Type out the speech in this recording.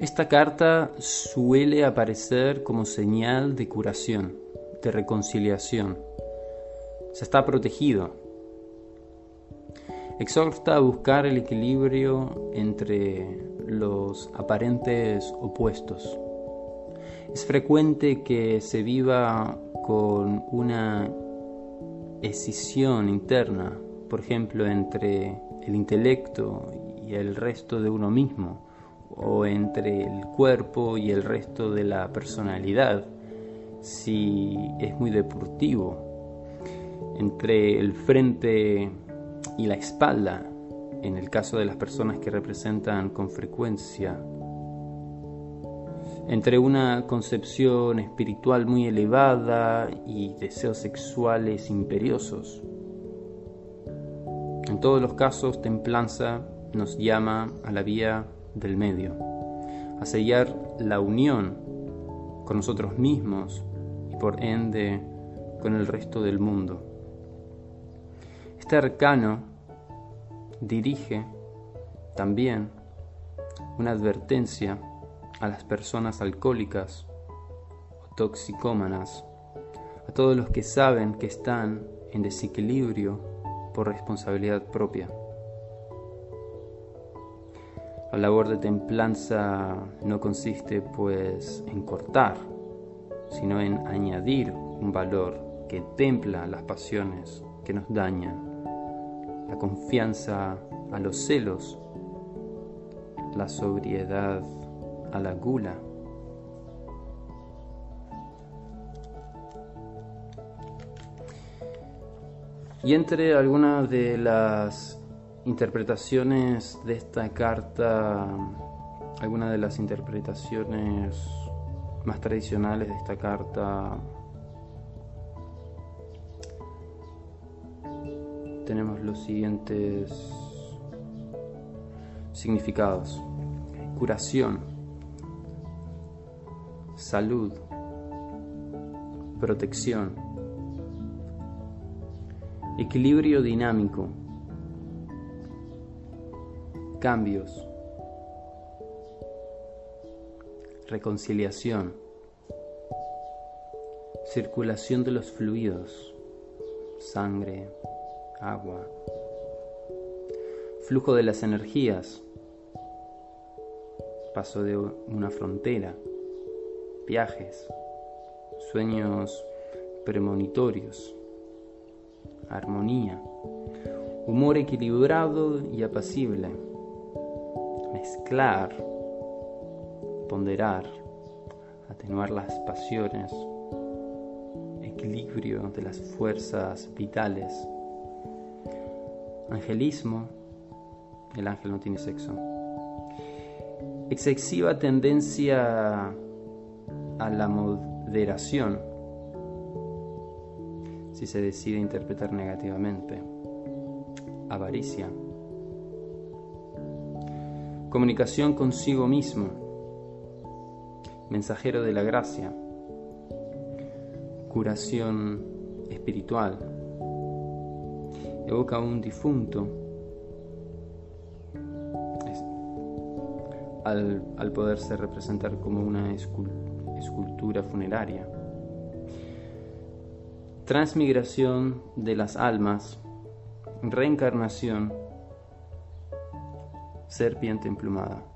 Esta carta suele aparecer como señal de curación, de reconciliación. Se está protegido. Exhorta a buscar el equilibrio entre los aparentes opuestos. Es frecuente que se viva con una escisión interna, por ejemplo, entre el intelecto y el resto de uno mismo, o entre el cuerpo y el resto de la personalidad, si es muy deportivo, entre el frente y la espalda, en el caso de las personas que representan con frecuencia, entre una concepción espiritual muy elevada y deseos sexuales imperiosos. En todos los casos, templanza nos llama a la vía del medio, a sellar la unión con nosotros mismos y por ende con el resto del mundo. Este arcano dirige también una advertencia a las personas alcohólicas o toxicómanas, a todos los que saben que están en desequilibrio por responsabilidad propia. La labor de templanza no consiste pues en cortar, sino en añadir un valor que templa las pasiones que nos dañan, la confianza a los celos, la sobriedad a la gula. Y entre algunas de las interpretaciones de esta carta, algunas de las interpretaciones más tradicionales de esta carta, tenemos los siguientes significados. Curación, salud, protección, equilibrio dinámico, cambios, reconciliación, circulación de los fluidos, sangre, agua, flujo de las energías, paso de una frontera, viajes, sueños premonitorios, armonía, humor equilibrado y apacible mezclar, ponderar, atenuar las pasiones, equilibrio de las fuerzas vitales, angelismo, el ángel no tiene sexo, excesiva tendencia a la moderación, si se decide interpretar negativamente, avaricia, comunicación consigo mismo, mensajero de la gracia, curación espiritual, evoca a un difunto. Al, al poderse representar como una escultura funeraria. Transmigración de las almas, reencarnación serpiente emplumada.